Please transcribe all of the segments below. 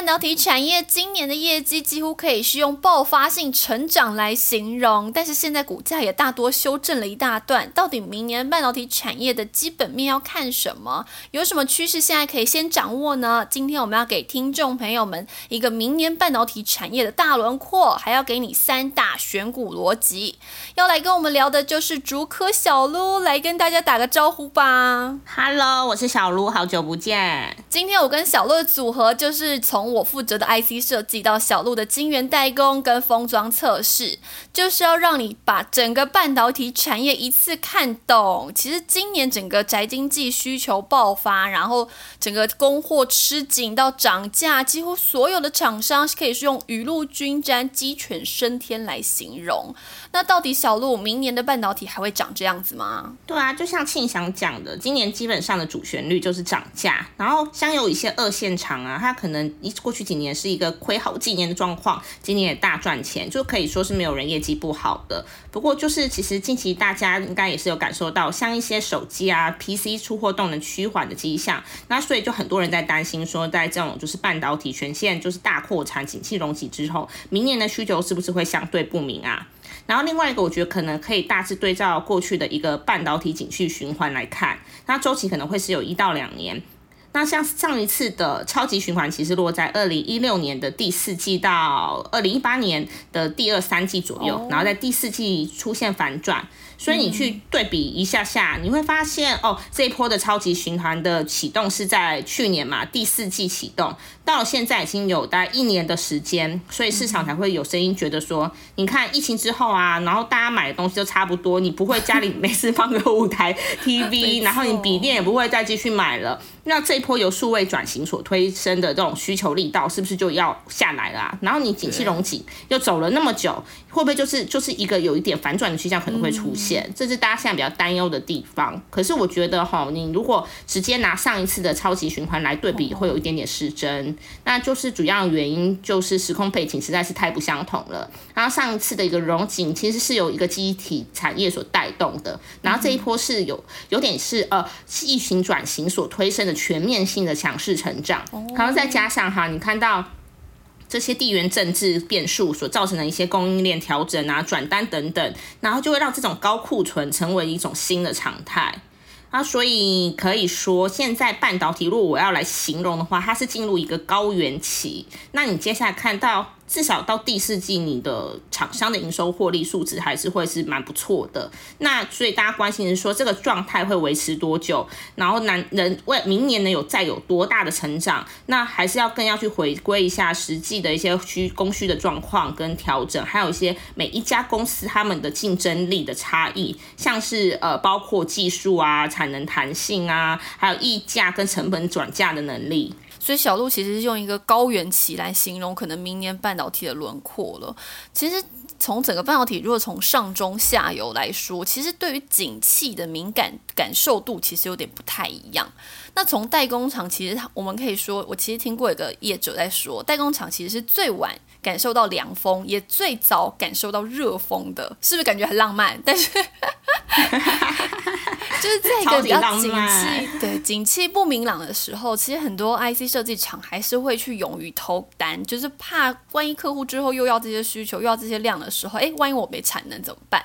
半导体产业今年的业绩几乎可以是用爆发性成长来形容，但是现在股价也大多修正了一大段。到底明年半导体产业的基本面要看什么？有什么趋势现在可以先掌握呢？今天我们要给听众朋友们一个明年半导体产业的大轮廓，还要给你三大选股逻辑。要来跟我们聊的就是竹科小撸，来跟大家打个招呼吧。Hello，我是小撸，好久不见。今天我跟小鹿的组合就是从。我负责的 IC 设计到小路的晶圆代工跟封装测试，就是要让你把整个半导体产业一次看懂。其实今年整个宅经济需求爆发，然后整个供货吃紧到涨价，几乎所有的厂商可以是用雨露均沾、鸡犬升天来形容。那到底小路明年的半导体还会长这样子吗？对啊，就像庆祥讲的，今年基本上的主旋律就是涨价，然后像有一些二线厂啊，它可能一过去几年是一个亏好几年的状况，今年也大赚钱，就可以说是没有人业绩不好的。不过就是其实近期大家应该也是有感受到，像一些手机啊、PC 出货动能趋缓的迹象，那所以就很多人在担心说，在这种就是半导体全线就是大扩产、景气隆起之后，明年的需求是不是会相对不明啊？然后另外一个，我觉得可能可以大致对照过去的一个半导体景气循环来看，那周期可能会是有一到两年。那像上一次的超级循环，其实落在二零一六年的第四季到二零一八年的第二三季左右，然后在第四季出现反转。所以你去对比一下下，你会发现哦，这一波的超级循环的启动是在去年嘛第四季启动，到现在已经有大概一年的时间，所以市场才会有声音觉得说，你看疫情之后啊，然后大家买的东西都差不多，你不会家里没事放个五台 TV，然后你笔电也不会再继续买了，那这一波由数位转型所推升的这种需求力道是不是就要下来了？然后你景气融景又走了那么久，会不会就是就是一个有一点反转的趋向可能会出现？这是大家现在比较担忧的地方。可是我觉得哈，你如果直接拿上一次的超级循环来对比，会有一点点失真。那就是主要原因就是时空背景实在是太不相同了。然后上一次的一个融景其实是由一个机体产业所带动的，然后这一波是有有点是呃疫情转型所推升的全面性的强势成长。然后再加上哈，你看到。这些地缘政治变数所造成的一些供应链调整啊、转单等等，然后就会让这种高库存成为一种新的常态啊，所以可以说，现在半导体如果我要来形容的话，它是进入一个高原期。那你接下来看到。至少到第四季，你的厂商的营收获利数值还是会是蛮不错的。那所以大家关心是说，这个状态会维持多久？然后男人为明年能有再有多大的成长？那还是要更要去回归一下实际的一些需供需的状况跟调整，还有一些每一家公司他们的竞争力的差异，像是呃包括技术啊、产能弹性啊，还有溢价跟成本转嫁的能力。所以小鹿其实是用一个高原期来形容可能明年半导体的轮廓了。其实从整个半导体，如果从上中下游来说，其实对于景气的敏感感受度其实有点不太一样。那从代工厂，其实我们可以说，我其实听过一个业者在说，代工厂其实是最晚感受到凉风，也最早感受到热风的，是不是感觉很浪漫？但是。就是在一个比较景气对景气不明朗的时候，其实很多 IC 设计厂还是会去勇于投单，就是怕万一客户之后又要这些需求，又要这些量的时候，哎，万一我没产能怎么办？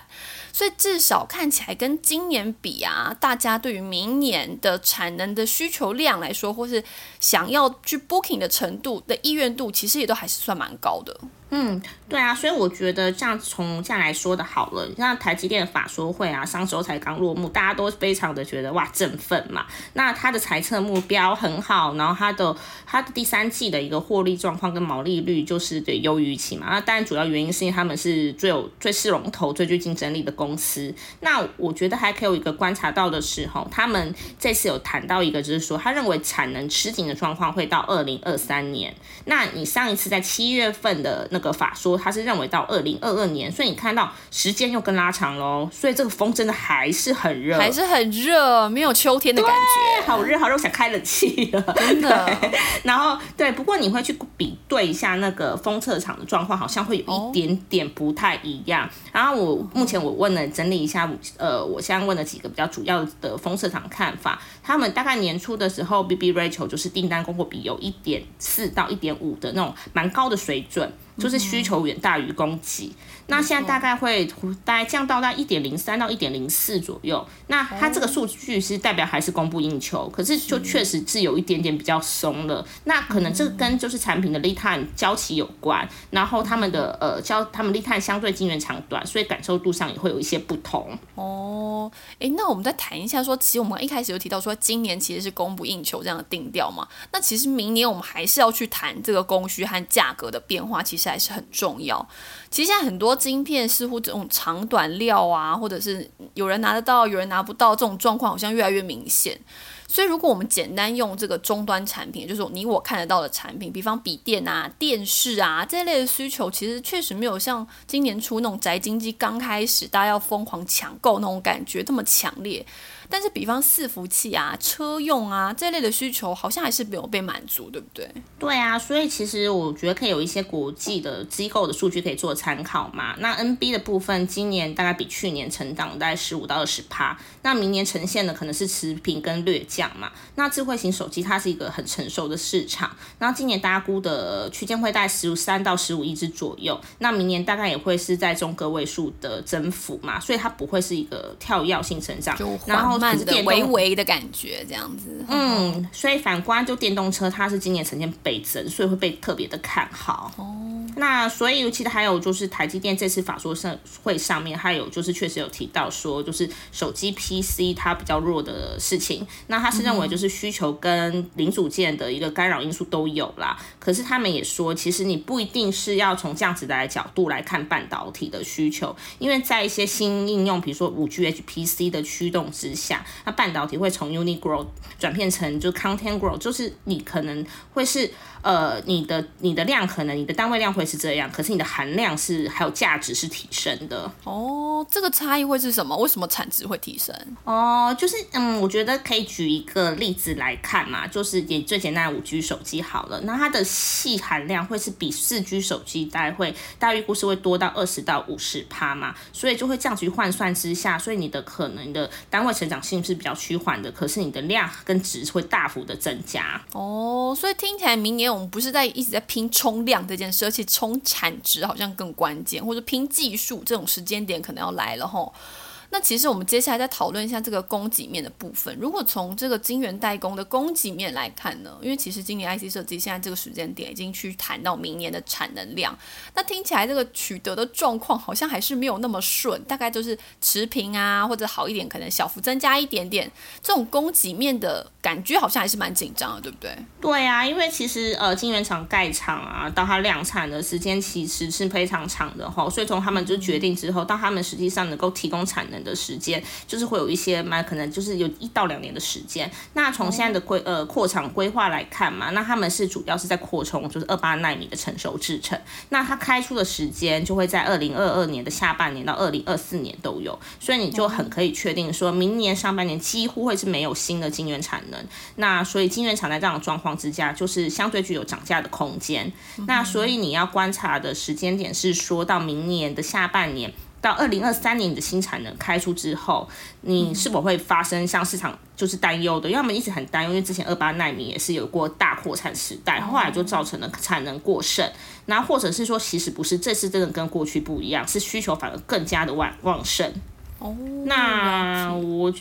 所以至少看起来跟今年比啊，大家对于明年的产能的需求量来说，或是想要去 booking 的程度的意愿度，其实也都还是算蛮高的。嗯，对啊，所以我觉得这样从这样来说的好了，像台积电的法说会啊，上周才刚落幕，大家都非常的觉得哇振奋嘛。那它的财测目标很好，然后它的它的第三季的一个获利状况跟毛利率就是对优于期嘛。那当然主要原因是因为他们是最有最是龙头、最具竞争力的公司。那我觉得还可以有一个观察到的时候，他们这次有谈到一个，就是说他认为产能吃紧的状况会到二零二三年。那你上一次在七月份的那个。法说他是认为到二零二二年，所以你看到时间又更拉长喽，所以这个风真的还是很热，还是很热，没有秋天的感觉，好热好热，想开冷气了，真的。然后对，不过你会去比对一下那个风测场的状况，好像会有一点点不太一样。然后我目前我问了，整理一下，呃，我现在问了几个比较主要的风测场看法。他们大概年初的时候，B B Rachel 就是订单供货比有一点四到一点五的那种蛮高的水准，就是需求远大于供给。那现在大概会大概降到在一点零三到一点零四左右。那它这个数据是代表还是供不应求，可是就确实是有一点点比较松了。那可能这个跟就是产品的 lead time 交期有关，然后他们的呃交他们 lead time 相对晶圆长短，所以感受度上也会有一些不同。哦，哎，那我们再谈一下说，其实我们一开始有提到说今年其实是供不应求这样的定调嘛。那其实明年我们还是要去谈这个供需和价格的变化，其实还是很重要。其实现在很多晶片似乎这种长短料啊，或者是有人拿得到，有人拿不到，这种状况好像越来越明显。所以如果我们简单用这个终端产品，就是你我看得到的产品，比方笔电啊、电视啊这类的需求，其实确实没有像今年初那种宅经济刚开始大家要疯狂抢购那种感觉这么强烈。但是，比方伺服器啊、车用啊这类的需求，好像还是没有被满足，对不对？对啊，所以其实我觉得可以有一些国际的机构的数据可以做参考嘛。那 NB 的部分，今年大概比去年成长大概十五到二十趴，那明年呈现的可能是持平跟略降嘛。那智慧型手机它是一个很成熟的市场，然后今年大家估的区间会在十三到十五亿只左右，那明年大概也会是在中个位数的增幅嘛，所以它不会是一个跳跃性成长，然后。慢的、微微的感觉，这样子。嗯，所以反观就电动车，它是今年呈现倍增，所以会被特别的看好。哦。那所以其实还有就是台积电这次法说上会上面，还有就是确实有提到说，就是手机 PC 它比较弱的事情。那他是认为就是需求跟零组件的一个干扰因素都有啦。可是他们也说，其实你不一定是要从这样子的角度来看半导体的需求，因为在一些新应用，比如说五 G HPC 的驱动之下。那半导体会从 unit growth 转变成就 content growth，就是你可能会是呃你的你的量可能你的单位量会是这样，可是你的含量是还有价值是提升的。哦，这个差异会是什么？为什么产值会提升？哦，就是嗯，我觉得可以举一个例子来看嘛，就是也最简单的五 G 手机好了，那它的细含量会是比四 G 手机大概会大预估是会多到二十到五十趴嘛，所以就会这样去换算之下，所以你的可能的单位成长。性是比较趋缓的，可是你的量跟值会大幅的增加哦，所以听起来明年我们不是在一直在拼冲量这件事，而且冲产值好像更关键，或者拼技术这种时间点可能要来了吼。那其实我们接下来再讨论一下这个供给面的部分。如果从这个晶圆代工的供给面来看呢，因为其实今年 IC 设计现在这个时间点已经去谈到明年的产能量，那听起来这个取得的状况好像还是没有那么顺，大概就是持平啊，或者好一点，可能小幅增加一点点。这种供给面的感觉好像还是蛮紧张的，对不对？对啊，因为其实呃，晶圆厂盖厂啊，到它量产的时间其实是非常长的哈，所以从他们就决定之后，到他们实际上能够提供产能。的时间就是会有一些蛮可能就是有一到两年的时间。那从现在的规呃扩厂规划来看嘛，那他们是主要是在扩充就是二八纳米的成熟制程。那它开出的时间就会在二零二二年的下半年到二零二四年都有，所以你就很可以确定说明年上半年几乎会是没有新的晶圆产能。那所以晶圆厂在这样的状况之下，就是相对具有涨价的空间。那所以你要观察的时间点是说到明年的下半年。到二零二三年的新产能开出之后，你是否会发生像市场就是担忧的？因为他们一直很担忧，因为之前二八纳米也是有过大扩产时代，后来就造成了产能过剩。然后或者是说，其实不是，这次真的跟过去不一样，是需求反而更加的旺旺盛。哦，那我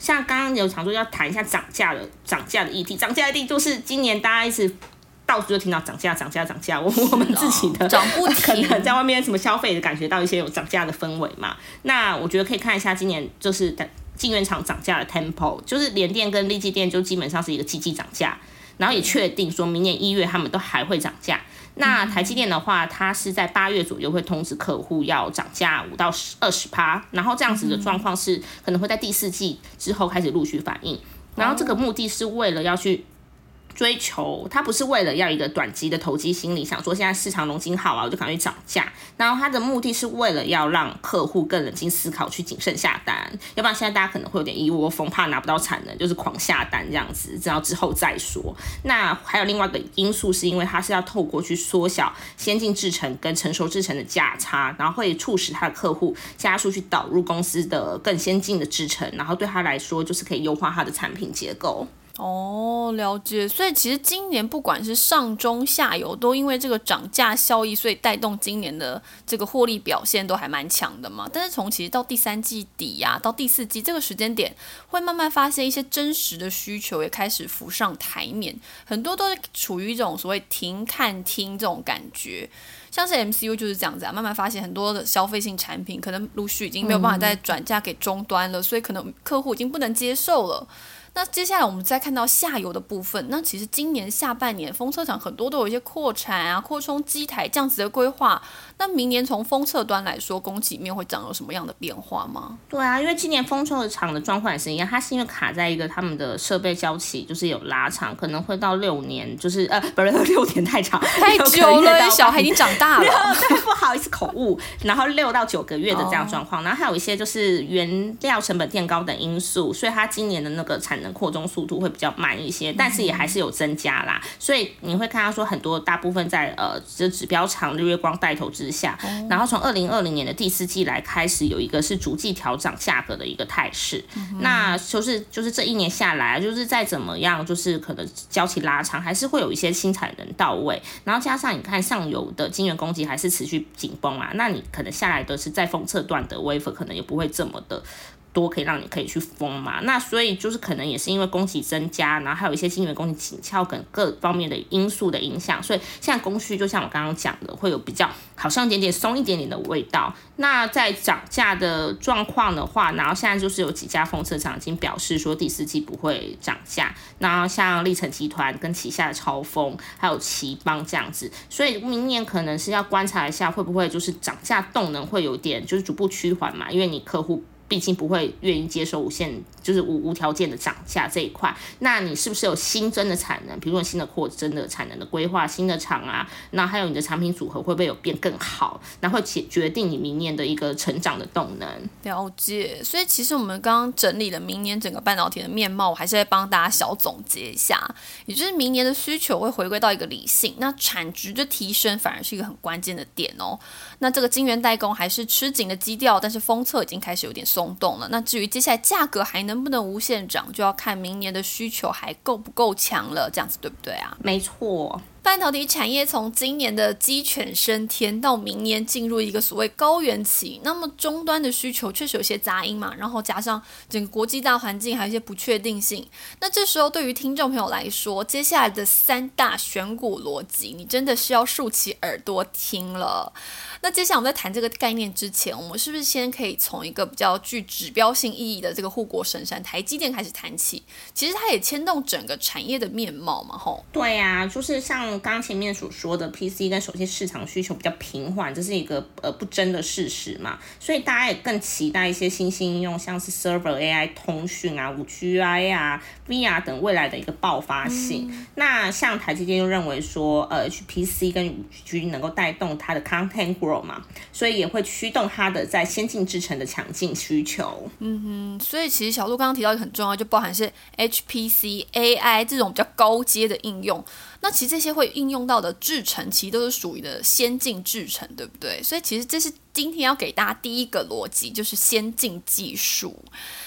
像刚刚有常说要谈一下涨价的涨价的议题，涨价的议题就是今年大家一直。到处就听到涨价、涨价、涨价，我我们自己的涨不 可能在外面什么消费的感觉到一些有涨价的氛围嘛？那我觉得可以看一下今年就是晶圆厂涨价的 tempo，就是联电跟立积电就基本上是一个季季涨价，然后也确定说明年一月他们都还会涨价。那台积电的话，它是在八月左右会通知客户要涨价五到十二十趴，然后这样子的状况是可能会在第四季之后开始陆续反应，然后这个目的是为了要去。追求，它不是为了要一个短期的投机心理，想说现在市场龙金好啊，我就赶快涨价。然后它的目的是为了要让客户更冷静思考，去谨慎下单。要不然现在大家可能会有点一窝蜂，怕拿不到产能，就是狂下单这样子，这要之后再说。那还有另外一个因素，是因为它是要透过去缩小先进制程跟成熟制程的价差，然后会促使他的客户加速去导入公司的更先进的制程，然后对他来说就是可以优化他的产品结构。哦，了解。所以其实今年不管是上中下游，都因为这个涨价效益，所以带动今年的这个获利表现都还蛮强的嘛。但是从其实到第三季底呀，到第四季这个时间点，会慢慢发现一些真实的需求也开始浮上台面，很多都是处于一种所谓停看听这种感觉。像是 MCU 就是这样子啊，慢慢发现很多的消费性产品可能陆续已经没有办法再转嫁给终端了，所以可能客户已经不能接受了。那接下来我们再看到下游的部分，那其实今年下半年风车厂很多都有一些扩产啊、扩充机台这样子的规划。那明年从封测端来说，供给面会长有什么样的变化吗？对啊，因为今年封测厂的状况也是一样，它是因为卡在一个他们的设备交期就是有拉长，可能会到六年，就是呃不是六年太长，太 久了，小孩已经长大了，不好意思口误。然后六到九个月的这样状况，然后还有一些就是原料成本垫高等因素，所以它今年的那个产能。扩充速度会比较慢一些，但是也还是有增加啦。所以你会看到说很多大部分在呃这指标厂日月光带头之下，然后从二零二零年的第四季来开始有一个是逐季调涨价格的一个态势。那就是就是这一年下来，就是再怎么样，就是可能交期拉长，还是会有一些新产能到位。然后加上你看上游的晶圆供给还是持续紧绷啊，那你可能下来的是在封测段的 wafer 可能也不会这么的。多可以让你可以去封嘛，那所以就是可能也是因为供给增加，然后还有一些晶圆供给紧俏等各方面的因素的影响，所以现在供需就像我刚刚讲的，会有比较好像一点点松一点点的味道。那在涨价的状况的话，然后现在就是有几家封测厂已经表示说第四季不会涨价，那像立成集团跟旗下的超风还有奇邦这样子，所以明年可能是要观察一下会不会就是涨价动能会有点就是逐步趋缓嘛，因为你客户。毕竟不会愿意接受无限，就是无无条件的涨价这一块。那你是不是有新增的产能？比如说新的扩增的产能的规划，新的厂啊，那还有你的产品组合会不会有变更好？那会决决定你明年的一个成长的动能。了解。所以其实我们刚刚整理了明年整个半导体的面貌，我还是在帮大家小总结一下。也就是明年的需求会回归到一个理性，那产值的提升反而是一个很关键的点哦。那这个晶圆代工还是吃紧的基调，但是封测已经开始有点。松动了。那至于接下来价格还能能不能无限涨，就要看明年的需求还够不够强了。这样子对不对啊？没错。半导体产业从今年的鸡犬升天，到明年进入一个所谓高原期，那么终端的需求确实有些杂音嘛，然后加上整个国际大环境还有一些不确定性，那这时候对于听众朋友来说，接下来的三大选股逻辑，你真的是要竖起耳朵听了。那接下来我们在谈这个概念之前，我们是不是先可以从一个比较具指标性意义的这个护国神山台积电开始谈起？其实它也牵动整个产业的面貌嘛，吼。对呀，就是像。刚前面所说的 PC 跟手机市场需求比较平缓，这是一个呃不争的事实嘛，所以大家也更期待一些新兴应用，像是 Server AI、通讯啊、五 G I 啊、VR 等未来的一个爆发性。那像台积电又认为说，呃，HPC 跟五 G 能够带动它的 Content Grow 嘛，所以也会驱动它的在先进制程的强劲需求。嗯哼，所以其实小鹿刚刚提到一个很重要，就包含是 HPC、AI 这种比较高阶的应用。那其实这些会应用到的制程，其实都是属于的先进制程，对不对？所以其实这是。今天要给大家第一个逻辑，就是先进技术。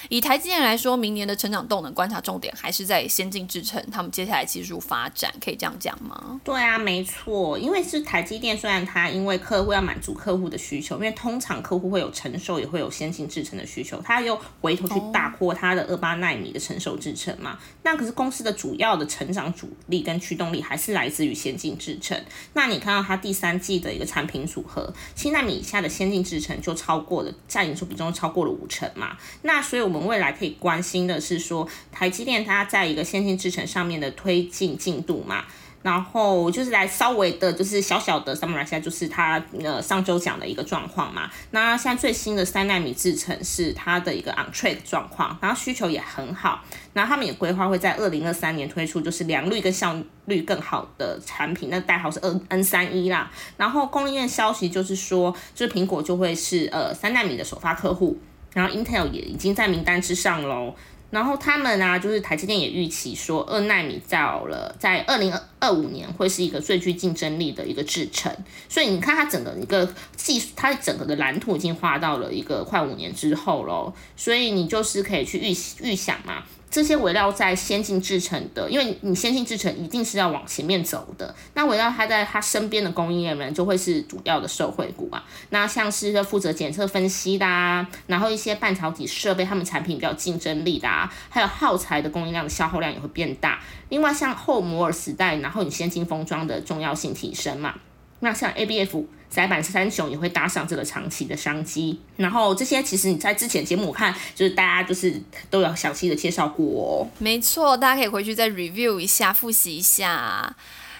以台积电来说，明年的成长动能观察重点还是在先进制程，他们接下来技术发展，可以这样讲吗？对啊，没错，因为是台积电，虽然它因为客户要满足客户的需求，因为通常客户会有成熟，也会有先进制程的需求，它又回头去大扩它的二八纳米的成熟制程嘛。那可是公司的主要的成长主力跟驱动力还是来自于先进制程。那你看到它第三季的一个产品组合，七纳米以下的。先进制程就超过了占营收比重超过了五成嘛，那所以我们未来可以关心的是说，台积电它在一个先进制程上面的推进进度嘛。然后就是来稍微的，就是小小的 summarize 一下，就是它呃上周讲的一个状况嘛。那现在最新的三纳米制程是它的一个 on track 状况，然后需求也很好。然后他们也规划会在二零二三年推出就是良率跟效率更好的产品，那代号是 N N 三一啦。然后供应链消息就是说，就是苹果就会是呃三纳米的首发客户，然后 Intel 也已经在名单之上喽。然后他们啊，就是台积电也预期说，二纳米到了在二零二五年会是一个最具竞争力的一个制程。所以你看它整个一个技术，它整个的蓝图已经画到了一个快五年之后咯。所以你就是可以去预预想嘛。这些围绕在先进制程的，因为你先进制程一定是要往前面走的，那围绕它在它身边的供应链们就会是主要的受惠股啊。那像是负责检测分析的，啊，然后一些半导体设备，他们产品比较竞争力的，啊，还有耗材的供应量的消耗量也会变大。另外像后摩尔时代，然后你先进封装的重要性提升嘛。那像 ABF。窄板三雄也会搭上这个长期的商机，然后这些其实你在之前节目看，就是大家就是都有详细的介绍过哦。没错，大家可以回去再 review 一下，复习一下。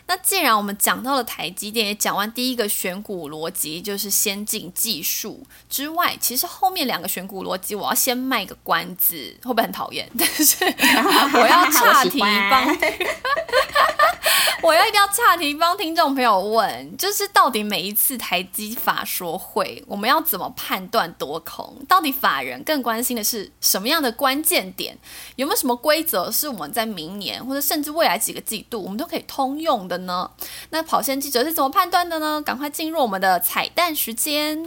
那既然我们讲到了台积电，也讲完第一个选股逻辑，就是先进技术之外，其实后面两个选股逻辑，我要先卖个关子，会不会很讨厌？但是我要岔题帮。我要一定要岔题帮听众朋友问，就是到底每一次台积法说会，我们要怎么判断多空？到底法人更关心的是什么样的关键点？有没有什么规则是我们在明年或者甚至未来几个季度我们都可以通用的呢？那跑线记者是怎么判断的呢？赶快进入我们的彩蛋时间。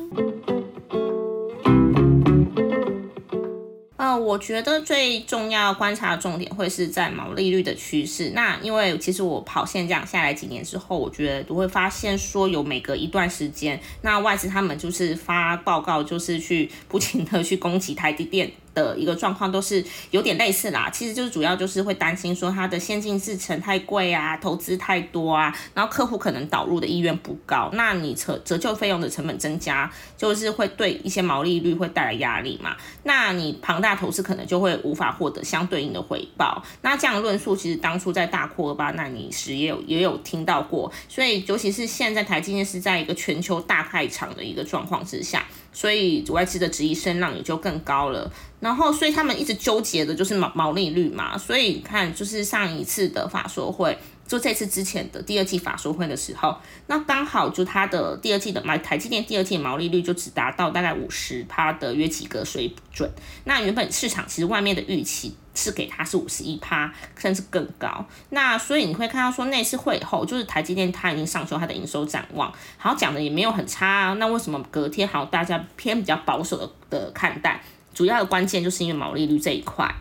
呃，我觉得最重要观察的重点会是在毛利率的趋势。那因为其实我跑线这样下来几年之后，我觉得都会发现说有每隔一段时间，那外资他们就是发报告，就是去不停的去攻击台积电。的一个状况都是有点类似啦，其实就是主要就是会担心说它的先进制程太贵啊，投资太多啊，然后客户可能导入的意愿不高，那你折折旧费用的成本增加，就是会对一些毛利率会带来压力嘛，那你庞大投资可能就会无法获得相对应的回报，那这样论述其实当初在大扩八纳米时也有也有听到过，所以尤其是现在台积电是在一个全球大开场的一个状况之下。所以外资的质疑声浪也就更高了，然后所以他们一直纠结的就是毛毛利率嘛，所以看就是上一次的法说会，就这次之前的第二季法说会的时候，那刚好就它的第二季的买台积电第二季毛利率就只达到大概五十趴的约几个水准，那原本市场其实外面的预期。是给它是五十一趴，甚至更高。那所以你会看到说，那次会后就是台积电它已经上修它的营收展望，好讲的也没有很差啊。那为什么隔天好像大家偏比较保守的的看待？主要的关键就是因为毛利率这一块。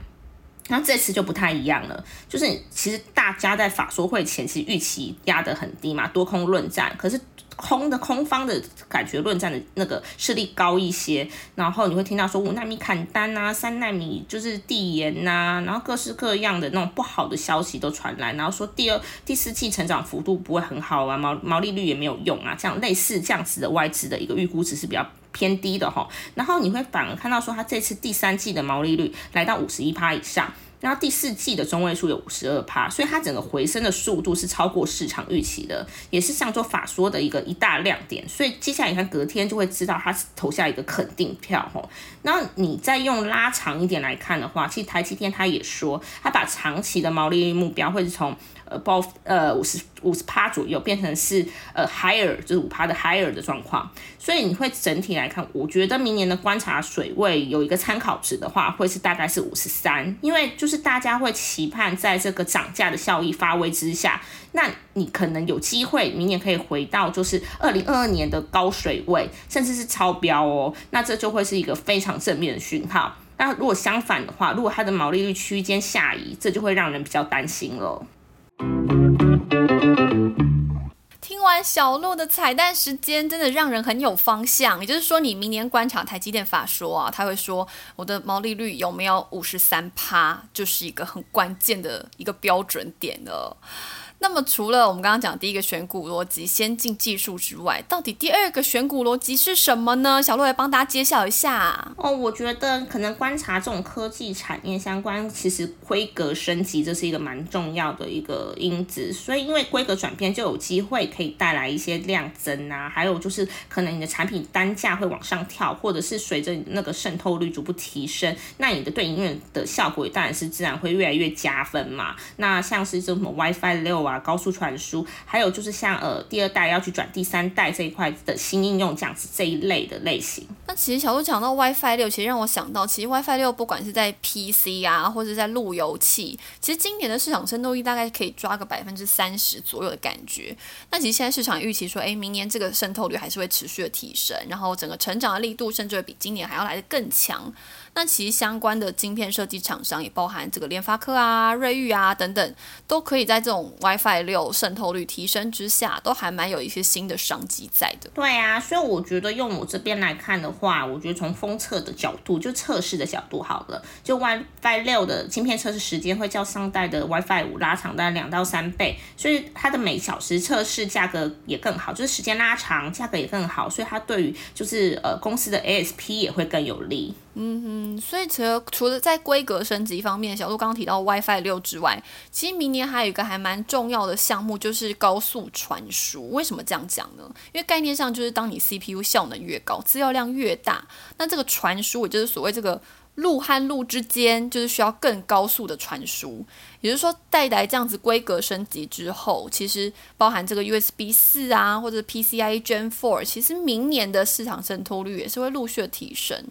那这次就不太一样了，就是其实大家在法说会前期预期压得很低嘛，多空论战，可是。空的空方的感觉论战的那个势力高一些，然后你会听到说五纳米砍单啊，三纳米就是递延呐，然后各式各样的那种不好的消息都传来，然后说第二、第四季成长幅度不会很好啊，毛毛利率也没有用啊，这样类似这样子的外资的一个预估值是比较偏低的哈，然后你会反而看到说它这次第三季的毛利率来到五十一趴以上。然后第四季的中位数有五十二趴，所以它整个回升的速度是超过市场预期的，也是上周法说的一个一大亮点。所以接下来你看隔天就会知道它投下一个肯定票吼。那你再用拉长一点来看的话，其实台积电它也说，它把长期的毛利率目标会是从。呃，包呃五十五十趴左右变成是呃 higher，就是五趴的 higher 的状况，所以你会整体来看，我觉得明年的观察水位有一个参考值的话，会是大概是五十三，因为就是大家会期盼在这个涨价的效益发威之下，那你可能有机会明年可以回到就是二零二二年的高水位，甚至是超标哦，那这就会是一个非常正面的讯号。那如果相反的话，如果它的毛利率区间下移，这就会让人比较担心了。听完小鹿的彩蛋时间，真的让人很有方向。也就是说，你明年观察台积电法说啊，他会说我的毛利率有没有五十三趴，就是一个很关键的一个标准点了。那么除了我们刚刚讲第一个选股逻辑先进技术之外，到底第二个选股逻辑是什么呢？小洛来帮大家揭晓一下。哦，我觉得可能观察这种科技产业相关，其实规格升级这是一个蛮重要的一个因子。所以因为规格转变，就有机会可以带来一些量增啊，还有就是可能你的产品单价会往上跳，或者是随着你那个渗透率逐步提升，那你的对营运的效果当然是自然会越来越加分嘛。那像是这什么 WiFi 六啊。啊，高速传输，还有就是像呃第二代要去转第三代这一块的新应用这样子这一类的类型。那其实小鹿讲到 WiFi 六，其实让我想到，其实 WiFi 六不管是在 PC 啊，或者在路由器，其实今年的市场渗透率大概可以抓个百分之三十左右的感觉。那其实现在市场预期说，哎，明年这个渗透率还是会持续的提升，然后整个成长的力度甚至会比今年还要来的更强。那其实相关的晶片设计厂商也包含这个联发科啊、瑞昱啊等等，都可以在这种 WiFi WiFi 六渗透率提升之下，都还蛮有一些新的商机在的。对啊，所以我觉得用我这边来看的话，我觉得从封测的角度，就测试的角度好了，就 WiFi 六的晶片测试时间会较上代的 WiFi 五拉长大概两到三倍，所以它的每小时测试价格也更好，就是时间拉长，价格也更好，所以它对于就是呃公司的 ASP 也会更有利。嗯哼，所以除了除了在规格升级方面，小鹿刚刚提到 WiFi 六之外，其实明年还有一个还蛮重要的项目，就是高速传输。为什么这样讲呢？因为概念上就是当你 CPU 效能越高，资料量越大，那这个传输也就是所谓这个路和路之间，就是需要更高速的传输。也就是说，带来这样子规格升级之后，其实包含这个 USB 四啊，或者 PCIe Gen Four，其实明年的市场渗透率也是会陆续的提升。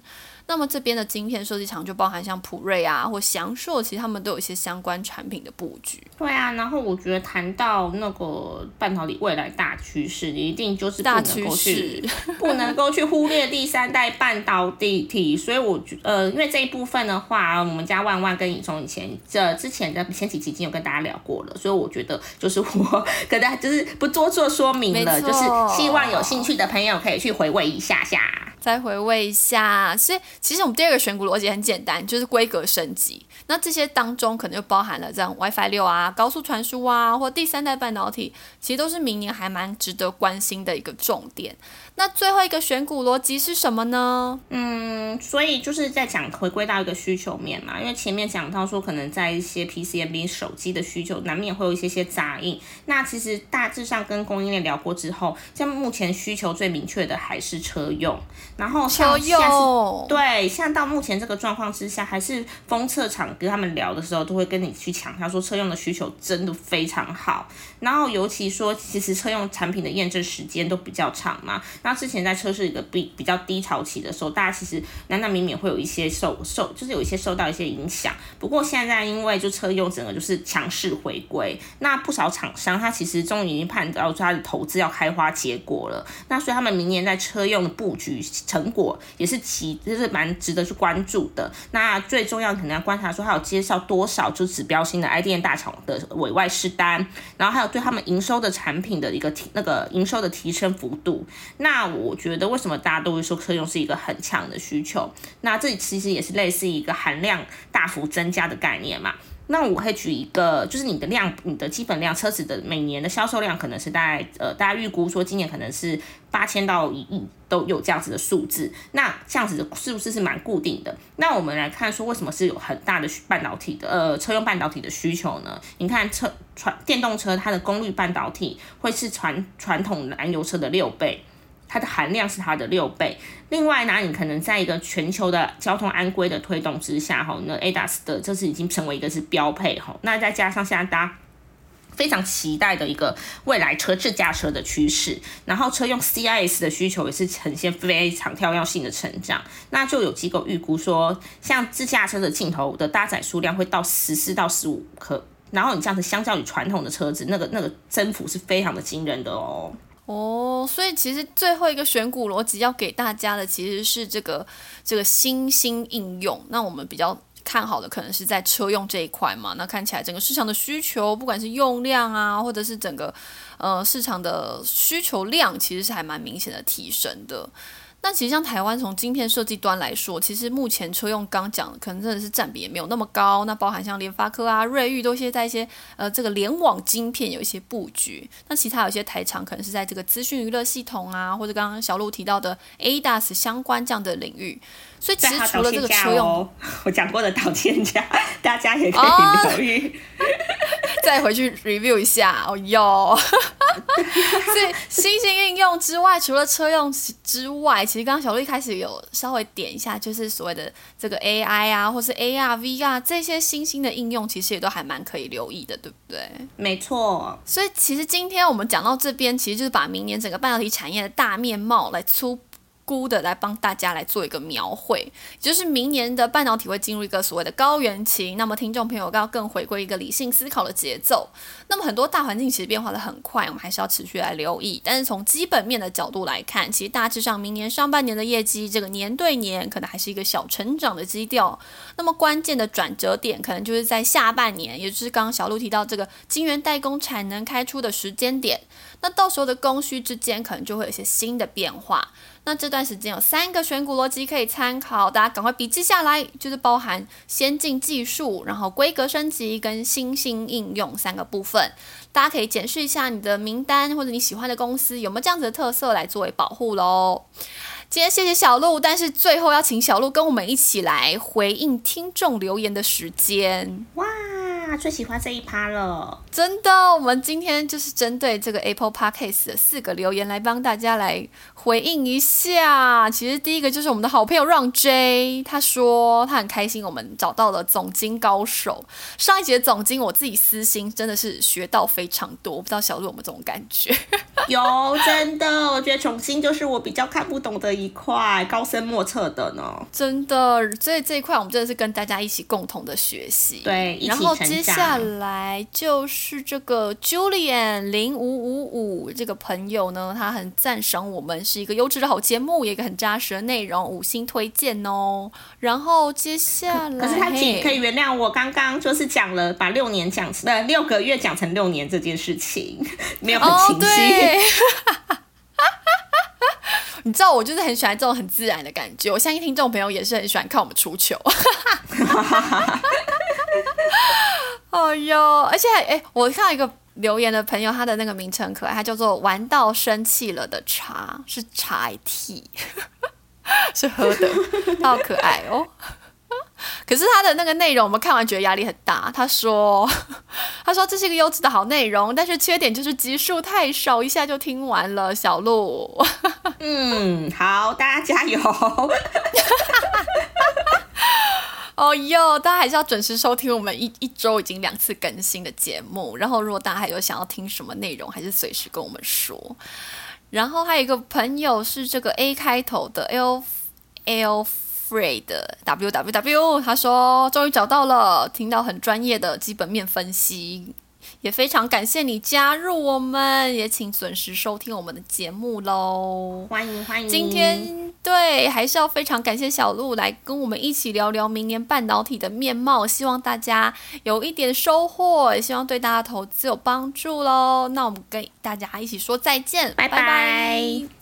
那么这边的晶片设计厂就包含像普瑞啊或翔硕，其实他们都有一些相关产品的布局。对啊，然后我觉得谈到那个半导体未来大趋势，一定就是大趋势，不能够去忽略第三代半导体。所以我觉呃，因为这一部分的话，我们家万万跟以从以前这之前的前几期已经有跟大家聊过了，所以我觉得就是我 跟大家就是不多做说明了，就是希望有兴趣的朋友可以去回味一下下。再回味一下，所以其实我们第二个选股逻辑很简单，就是规格升级。那这些当中可能就包含了这样 WiFi 六啊、高速传输啊，或第三代半导体，其实都是明年还蛮值得关心的一个重点。那最后一个选股逻辑是什么呢？嗯，所以就是在讲回归到一个需求面嘛，因为前面讲到说，可能在一些 PCMB 手机的需求，难免会有一些些杂音。那其实大致上跟供应链聊过之后，像目前需求最明确的还是车用，然后车用对，对像到目前这个状况之下，还是封测厂跟他们聊的时候，都会跟你去强调说，车用的需求真的非常好。然后尤其说，其实车用产品的验证时间都比较长嘛，那。之前在测试一个比比较低潮期的时候，大家其实难难免免会有一些受受，就是有一些受到一些影响。不过现在因为就车用整个就是强势回归，那不少厂商他其实终于已经判到他的投资要开花结果了。那所以他们明年在车用的布局成果也是其就是蛮值得去关注的。那最重要可能要观察说，他有介绍多少就指标性的 IDN 大厂的委外试单，然后还有对他们营收的产品的一个提那个营收的提升幅度。那我觉得为什么大家都会说车用是一个很强的需求？那这其实也是类似一个含量大幅增加的概念嘛。那我可以举一个，就是你的量，你的基本量，车子的每年的销售量可能是大概，呃，大家预估说今年可能是八千到一亿都有这样子的数字。那这样子是不是是蛮固定的？那我们来看说为什么是有很大的半导体的，呃，车用半导体的需求呢？你看车传电动车它的功率半导体会是传传统燃油车的六倍。它的含量是它的六倍。另外呢，你可能在一个全球的交通安规的推动之下，哈，那 ADAS 的这是已经成为一个是标配，哈。那再加上现在大家非常期待的一个未来车自驾车的趋势，然后车用 CIS 的需求也是呈现非常跳跃性的成长。那就有机构预估说，像自驾车的镜头的搭载数量会到十四到十五颗，然后你这样子相较于传统的车子，那个那个增幅是非常的惊人的哦。哦，所以其实最后一个选股逻辑要给大家的其实是这个这个新兴应用。那我们比较看好的可能是在车用这一块嘛。那看起来整个市场的需求，不管是用量啊，或者是整个呃市场的需求量，其实是还蛮明显的提升的。那其实像台湾从晶片设计端来说，其实目前车用刚讲可能真的是占比也没有那么高。那包含像联发科啊、瑞昱都些在一些呃这个联网晶片有一些布局。那其他有些台厂可能是在这个资讯娱乐系统啊，或者刚刚小鹿提到的 ADAS 相关这样的领域。所以其实除了这个车用，我讲过的导线架，大家也可以留意。再回去 review 一下哦哟。所以新型应用之外，除了车用之外，其实刚刚小鹿一开始有稍微点一下，就是所谓的这个 AI 啊，或是 AR、VR 这些新兴的应用，其实也都还蛮可以留意的，对不对？没错。所以其实今天我们讲到这边，其实就是把明年整个半导体产业的大面貌来粗。估的来帮大家来做一个描绘，就是明年的半导体会进入一个所谓的高原期。那么听众朋友要更回归一个理性思考的节奏。那么很多大环境其实变化的很快，我们还是要持续来留意。但是从基本面的角度来看，其实大致上明年上半年的业绩，这个年对年可能还是一个小成长的基调。那么关键的转折点可能就是在下半年，也就是刚刚小鹿提到这个晶圆代工产能开出的时间点。那到时候的供需之间可能就会有一些新的变化。那这段时间有三个选股逻辑可以参考，大家赶快笔记下来，就是包含先进技术、然后规格升级跟新兴应用三个部分，大家可以检视一下你的名单或者你喜欢的公司有没有这样子的特色来作为保护喽。今天谢谢小鹿，但是最后要请小鹿跟我们一起来回应听众留言的时间。哇！最喜欢这一趴了，真的。我们今天就是针对这个 Apple Podcast 的四个留言来帮大家来回应一下。其实第一个就是我们的好朋友让 J，他说他很开心我们找到了总经高手。上一节总经我自己私心真的是学到非常多，我不知道小鹿有没有这种感觉？有，真的，我觉得总金就是我比较看不懂的一块，高深莫测的呢。真的，所以这一块我们真的是跟大家一起共同的学习，对，然后接。下来就是这个 Julian 零五五五这个朋友呢，他很赞赏我们是一个优质的好节目，一个很扎实的内容，五星推荐哦。然后接下来，可是他仅可以原谅我刚刚就是讲了把六年讲呃六个月讲成六年这件事情，没有很清晰。你知道我就是很喜欢这种很自然的感觉，我相信听众朋友也是很喜欢看我们出糗。哎呦，而且哎，我看到一个留言的朋友，他的那个名称可爱，他叫做“玩到生气了”的茶，是茶 T，是喝的，他好可爱哦。可是他的那个内容，我们看完觉得压力很大。他说：“ 他说这是一个优质的好内容，但是缺点就是集数太少，一下就听完了。”小鹿，嗯，好，大家加油。哦哟，大家还是要准时收听我们一一周已经两次更新的节目。然后，如果大家还有想要听什么内容，还是随时跟我们说。然后还有一个朋友是这个 A 开头的 L L Free 的 W W W，他说终于找到了，听到很专业的基本面分析。也非常感谢你加入我们，也请准时收听我们的节目喽！欢迎欢迎！今天对，还是要非常感谢小鹿来跟我们一起聊聊明年半导体的面貌，希望大家有一点收获，也希望对大家投资有帮助喽！那我们跟大家一起说再见，拜拜。